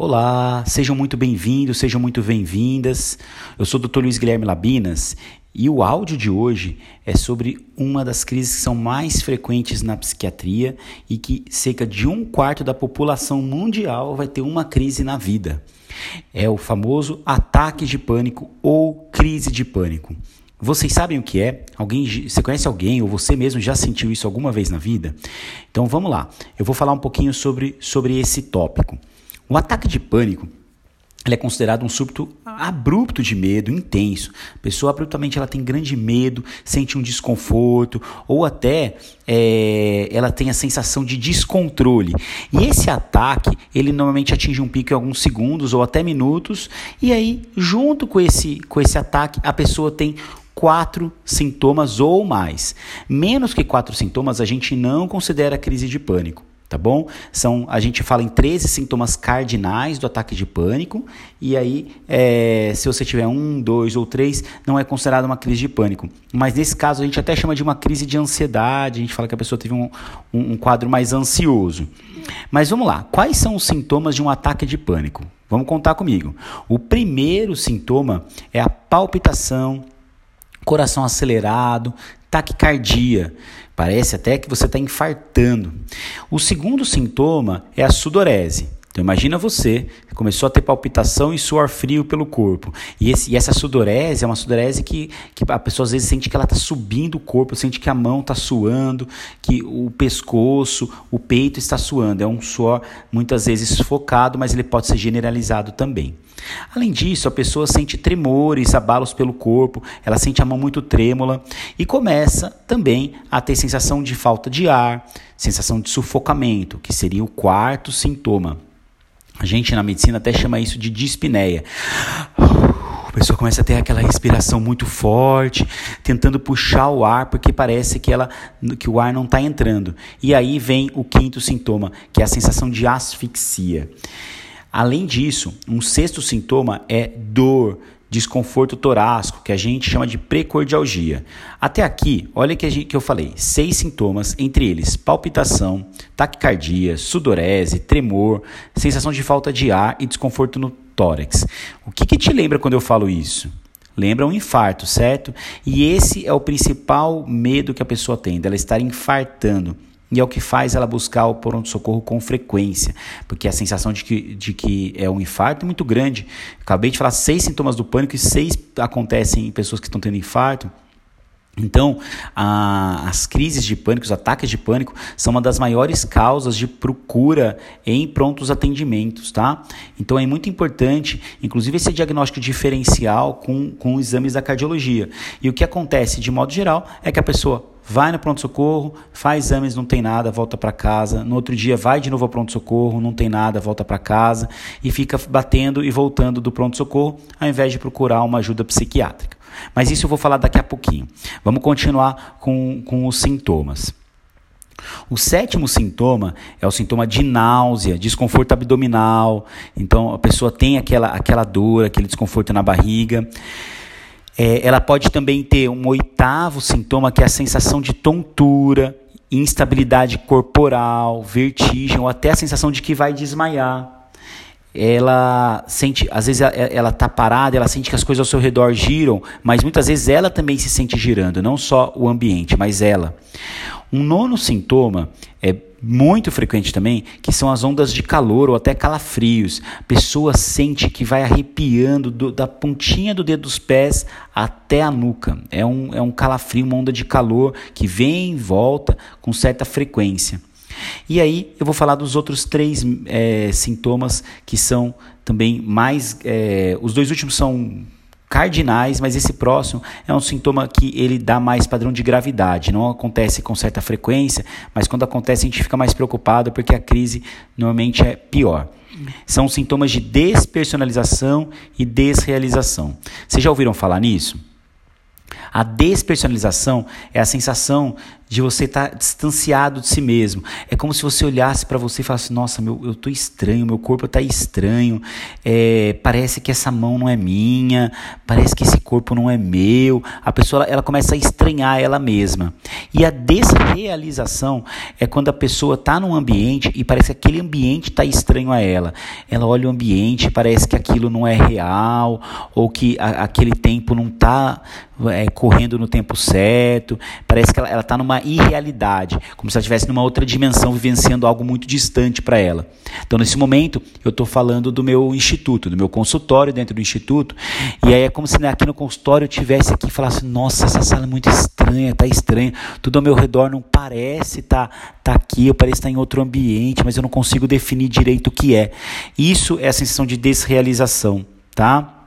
Olá, sejam muito bem-vindos, sejam muito bem-vindas. Eu sou o Dr. Luiz Guilherme Labinas e o áudio de hoje é sobre uma das crises que são mais frequentes na psiquiatria e que cerca de um quarto da população mundial vai ter uma crise na vida. É o famoso ataque de pânico ou crise de pânico. Vocês sabem o que é? Alguém, você conhece alguém ou você mesmo já sentiu isso alguma vez na vida? Então vamos lá. Eu vou falar um pouquinho sobre, sobre esse tópico. O ataque de pânico ele é considerado um súbito abrupto de medo, intenso. A pessoa abruptamente ela tem grande medo, sente um desconforto ou até é, ela tem a sensação de descontrole. E esse ataque ele normalmente atinge um pico em alguns segundos ou até minutos. E aí, junto com esse, com esse ataque, a pessoa tem quatro sintomas ou mais. Menos que quatro sintomas a gente não considera crise de pânico tá bom? São, a gente fala em 13 sintomas cardinais do ataque de pânico, e aí, é, se você tiver um, dois ou três, não é considerado uma crise de pânico. Mas nesse caso, a gente até chama de uma crise de ansiedade, a gente fala que a pessoa teve um, um, um quadro mais ansioso. Mas vamos lá, quais são os sintomas de um ataque de pânico? Vamos contar comigo. O primeiro sintoma é a palpitação, coração acelerado, taquicardia. Parece até que você está infartando. O segundo sintoma é a sudorese. Então imagina você, começou a ter palpitação e suor frio pelo corpo. E, esse, e essa sudorese é uma sudorese que, que a pessoa às vezes sente que ela está subindo o corpo, sente que a mão está suando, que o pescoço, o peito está suando. É um suor muitas vezes focado, mas ele pode ser generalizado também. Além disso, a pessoa sente tremores, abalos pelo corpo, ela sente a mão muito trêmula e começa também a ter sensação de falta de ar, sensação de sufocamento, que seria o quarto sintoma. A gente na medicina até chama isso de dispneia. A pessoa começa a ter aquela respiração muito forte, tentando puxar o ar porque parece que, ela, que o ar não está entrando. E aí vem o quinto sintoma, que é a sensação de asfixia. Além disso, um sexto sintoma é dor, desconforto torácico, que a gente chama de precordialgia. Até aqui, olha que, gente, que eu falei, seis sintomas, entre eles palpitação, taquicardia, sudorese, tremor, sensação de falta de ar e desconforto no tórax. O que, que te lembra quando eu falo isso? Lembra um infarto, certo? E esse é o principal medo que a pessoa tem, dela estar infartando. E é o que faz ela buscar o pronto-socorro com frequência, porque a sensação de que, de que é um infarto é muito grande. Acabei de falar seis sintomas do pânico e seis acontecem em pessoas que estão tendo infarto. Então, a, as crises de pânico, os ataques de pânico, são uma das maiores causas de procura em prontos atendimentos, tá? Então, é muito importante, inclusive, esse diagnóstico diferencial com, com exames da cardiologia. E o que acontece, de modo geral, é que a pessoa vai no pronto-socorro, faz exames, não tem nada, volta para casa. No outro dia vai de novo ao pronto-socorro, não tem nada, volta para casa e fica batendo e voltando do pronto-socorro ao invés de procurar uma ajuda psiquiátrica. Mas isso eu vou falar daqui a pouquinho. Vamos continuar com, com os sintomas. O sétimo sintoma é o sintoma de náusea, desconforto abdominal. Então a pessoa tem aquela, aquela dor, aquele desconforto na barriga. É, ela pode também ter um oitavo sintoma, que é a sensação de tontura, instabilidade corporal, vertigem ou até a sensação de que vai desmaiar. Ela sente, às vezes ela está parada, ela sente que as coisas ao seu redor giram, mas muitas vezes ela também se sente girando, não só o ambiente, mas ela. Um nono sintoma é muito frequente também, que são as ondas de calor ou até calafrios. A pessoa sente que vai arrepiando do, da pontinha do dedo dos pés até a nuca. É um, é um calafrio, uma onda de calor que vem e volta com certa frequência. E aí eu vou falar dos outros três é, sintomas que são também mais. É, os dois últimos são cardinais, mas esse próximo é um sintoma que ele dá mais padrão de gravidade. Não acontece com certa frequência, mas quando acontece a gente fica mais preocupado porque a crise normalmente é pior. São sintomas de despersonalização e desrealização. Vocês já ouviram falar nisso? A despersonalização é a sensação de você estar tá distanciado de si mesmo. É como se você olhasse para você e falasse: Nossa, meu, eu tô estranho, meu corpo está estranho, é, parece que essa mão não é minha, parece que esse corpo não é meu. A pessoa ela, começa a estranhar ela mesma. E a desrealização é quando a pessoa está num ambiente e parece que aquele ambiente está estranho a ela. Ela olha o ambiente e parece que aquilo não é real, ou que a, aquele tempo não está é, correndo no tempo certo, parece que ela está numa irrealidade, como se ela estivesse numa outra dimensão, vivenciando algo muito distante para ela. Então, nesse momento, eu estou falando do meu instituto, do meu consultório dentro do instituto, e aí é como se aqui no consultório eu tivesse aqui e falasse: Nossa, essa sala é muito estranha, está estranha, tudo ao meu redor não parece tá, tá aqui, eu pareço estar tá em outro ambiente, mas eu não consigo definir direito o que é. Isso é a sensação de desrealização, tá?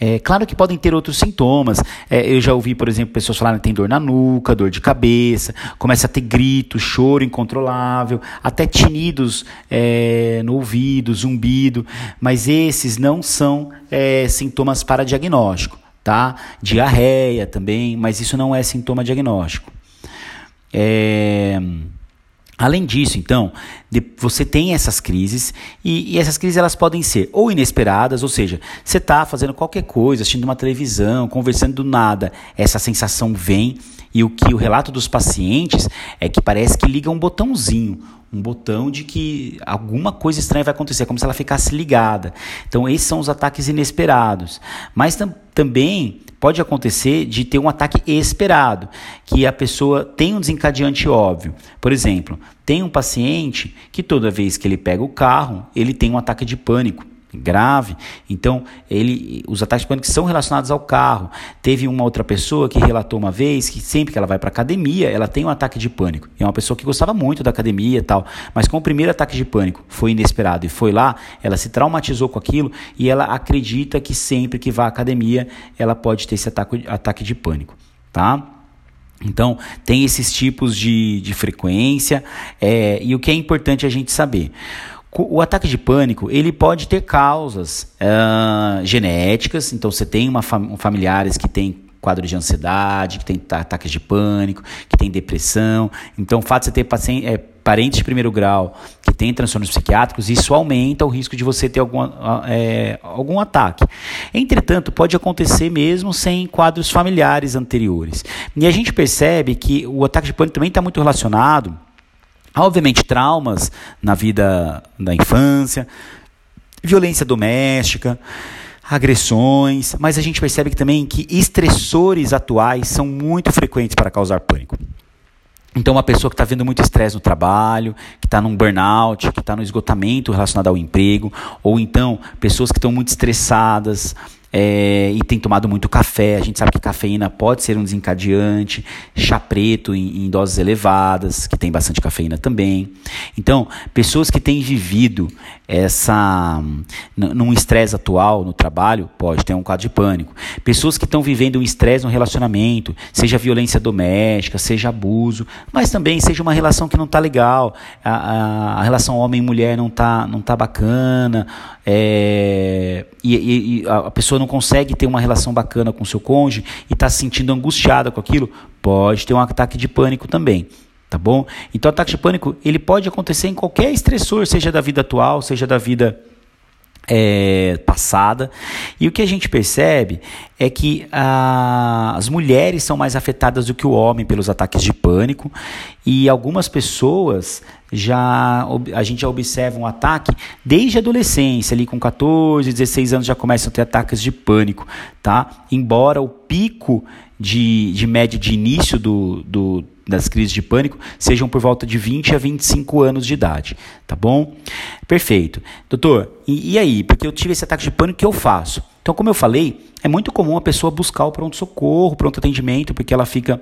É, claro que podem ter outros sintomas. É, eu já ouvi, por exemplo, pessoas falarem que tem dor na nuca, dor de cabeça, começa a ter gritos, choro incontrolável, até tinidos é, no ouvido, zumbido, mas esses não são é, sintomas para diagnóstico, tá? Diarreia também, mas isso não é sintoma diagnóstico. É... Além disso, então, você tem essas crises e, e, essas crises elas podem ser ou inesperadas, ou seja, você está fazendo qualquer coisa, assistindo uma televisão, conversando do nada, essa sensação vem e o que o relato dos pacientes é que parece que liga um botãozinho, um botão de que alguma coisa estranha vai acontecer, como se ela ficasse ligada. Então, esses são os ataques inesperados. Mas tam também pode acontecer de ter um ataque esperado, que a pessoa tem um desencadeante óbvio. Por exemplo, tem um paciente que toda vez que ele pega o carro, ele tem um ataque de pânico grave. Então, ele, os ataques de pânico são relacionados ao carro. Teve uma outra pessoa que relatou uma vez que sempre que ela vai para academia, ela tem um ataque de pânico. É uma pessoa que gostava muito da academia e tal, mas com o primeiro ataque de pânico foi inesperado e foi lá, ela se traumatizou com aquilo e ela acredita que sempre que vai à academia, ela pode ter esse ataque, ataque de pânico, tá? Então, tem esses tipos de, de frequência é, e o que é importante a gente saber. O ataque de pânico ele pode ter causas uh, genéticas, então você tem uma fam familiares que têm quadro de ansiedade, que tem ataques de pânico, que tem depressão. Então, o fato de você ter paciente, é, parentes de primeiro grau que têm transtornos psiquiátricos, isso aumenta o risco de você ter algum, é, algum ataque. Entretanto, pode acontecer mesmo sem quadros familiares anteriores. E a gente percebe que o ataque de pânico também está muito relacionado Obviamente, traumas na vida da infância, violência doméstica, agressões, mas a gente percebe que também que estressores atuais são muito frequentes para causar pânico. Então, uma pessoa que está vendo muito estresse no trabalho, que está num burnout, que está no esgotamento relacionado ao emprego, ou então pessoas que estão muito estressadas, é, e tem tomado muito café. A gente sabe que cafeína pode ser um desencadeante, chá preto em, em doses elevadas, que tem bastante cafeína também. Então, pessoas que têm vivido essa num estresse atual no trabalho, pode ter um quadro de pânico. Pessoas que estão vivendo um estresse no relacionamento, seja violência doméstica, seja abuso, mas também seja uma relação que não está legal, a, a, a, relação homem-mulher não está não tá bacana, é, e, e, e a pessoa não consegue ter uma relação bacana com seu cônjuge e está se sentindo angustiada com aquilo, pode ter um ataque de pânico também. Tá bom? Então, ataque de pânico ele pode acontecer em qualquer estressor, seja da vida atual, seja da vida é, passada. E o que a gente percebe é que a, as mulheres são mais afetadas do que o homem pelos ataques de pânico e algumas pessoas já a gente já observa um ataque desde a adolescência, ali com 14, 16 anos já começam a ter ataques de pânico, tá? Embora o pico de, de média de início do, do das crises de pânico sejam por volta de 20 a 25 anos de idade, tá bom? Perfeito. Doutor, e, e aí? Porque eu tive esse ataque de pânico, o que eu faço? Então, como eu falei, é muito comum a pessoa buscar o pronto-socorro, pronto atendimento, porque ela fica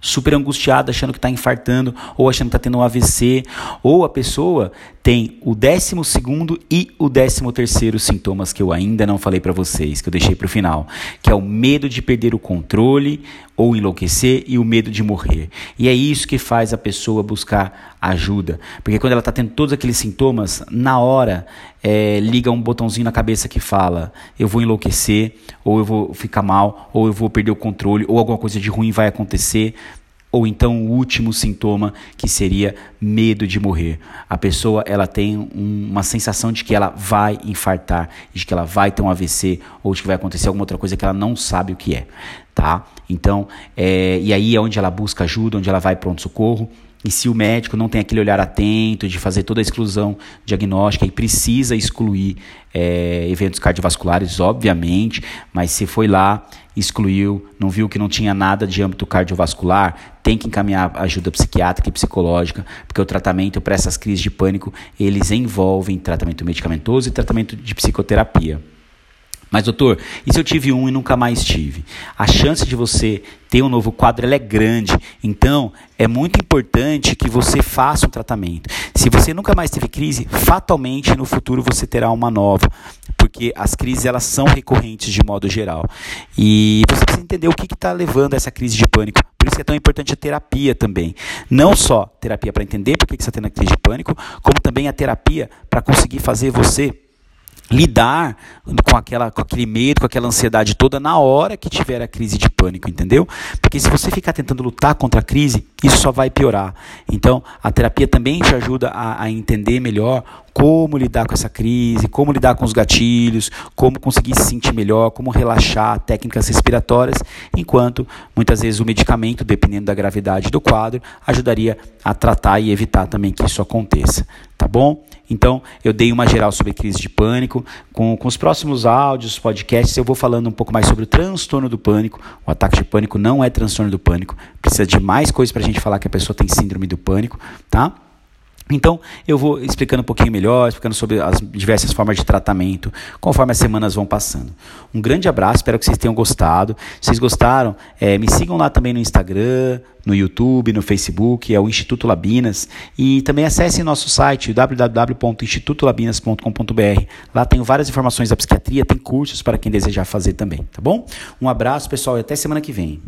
super angustiada, achando que está infartando, ou achando que está tendo um AVC, ou a pessoa tem o décimo segundo e o décimo terceiro sintomas que eu ainda não falei para vocês, que eu deixei para o final, que é o medo de perder o controle ou enlouquecer e o medo de morrer. E é isso que faz a pessoa buscar ajuda, porque quando ela está tendo todos aqueles sintomas, na hora é, liga um botãozinho na cabeça que fala: eu vou enlouquecer, ou eu vou ficar mal, ou eu vou perder o controle, ou alguma coisa de ruim vai acontecer ou então o último sintoma que seria medo de morrer. A pessoa ela tem um, uma sensação de que ela vai infartar, de que ela vai ter um AVC ou de que vai acontecer alguma outra coisa que ela não sabe o que é, tá? Então, é, e aí é onde ela busca ajuda, onde ela vai pronto socorro. E se o médico não tem aquele olhar atento de fazer toda a exclusão diagnóstica e precisa excluir é, eventos cardiovasculares, obviamente, mas se foi lá, excluiu, não viu que não tinha nada de âmbito cardiovascular, tem que encaminhar ajuda psiquiátrica e psicológica, porque o tratamento para essas crises de pânico, eles envolvem tratamento medicamentoso e tratamento de psicoterapia. Mas, doutor, e se eu tive um e nunca mais tive? A chance de você ter um novo quadro é grande. Então, é muito importante que você faça um tratamento. Se você nunca mais teve crise, fatalmente no futuro você terá uma nova. Porque as crises elas são recorrentes de modo geral. E você precisa entender o que está levando a essa crise de pânico. Por isso é tão importante a terapia também. Não só terapia para entender por que você está tendo a crise de pânico, como também a terapia para conseguir fazer você lidar com, aquela, com aquele medo, com aquela ansiedade toda na hora que tiver a crise de pânico, entendeu? Porque se você ficar tentando lutar contra a crise, isso só vai piorar. Então, a terapia também te ajuda a, a entender melhor como lidar com essa crise, como lidar com os gatilhos, como conseguir se sentir melhor, como relaxar, técnicas respiratórias, enquanto muitas vezes o medicamento, dependendo da gravidade do quadro, ajudaria a tratar e evitar também que isso aconteça, bom? Então, eu dei uma geral sobre crise de pânico. Com, com os próximos áudios, podcasts, eu vou falando um pouco mais sobre o transtorno do pânico. O ataque de pânico não é transtorno do pânico. Precisa de mais coisas para a gente falar que a pessoa tem síndrome do pânico, tá? Então, eu vou explicando um pouquinho melhor, explicando sobre as diversas formas de tratamento, conforme as semanas vão passando. Um grande abraço, espero que vocês tenham gostado. Se vocês gostaram, é, me sigam lá também no Instagram, no YouTube, no Facebook, é o Instituto Labinas. E também acessem nosso site, www.institutolabinas.com.br. Lá tem várias informações da psiquiatria, tem cursos para quem desejar fazer também, tá bom? Um abraço, pessoal, e até semana que vem.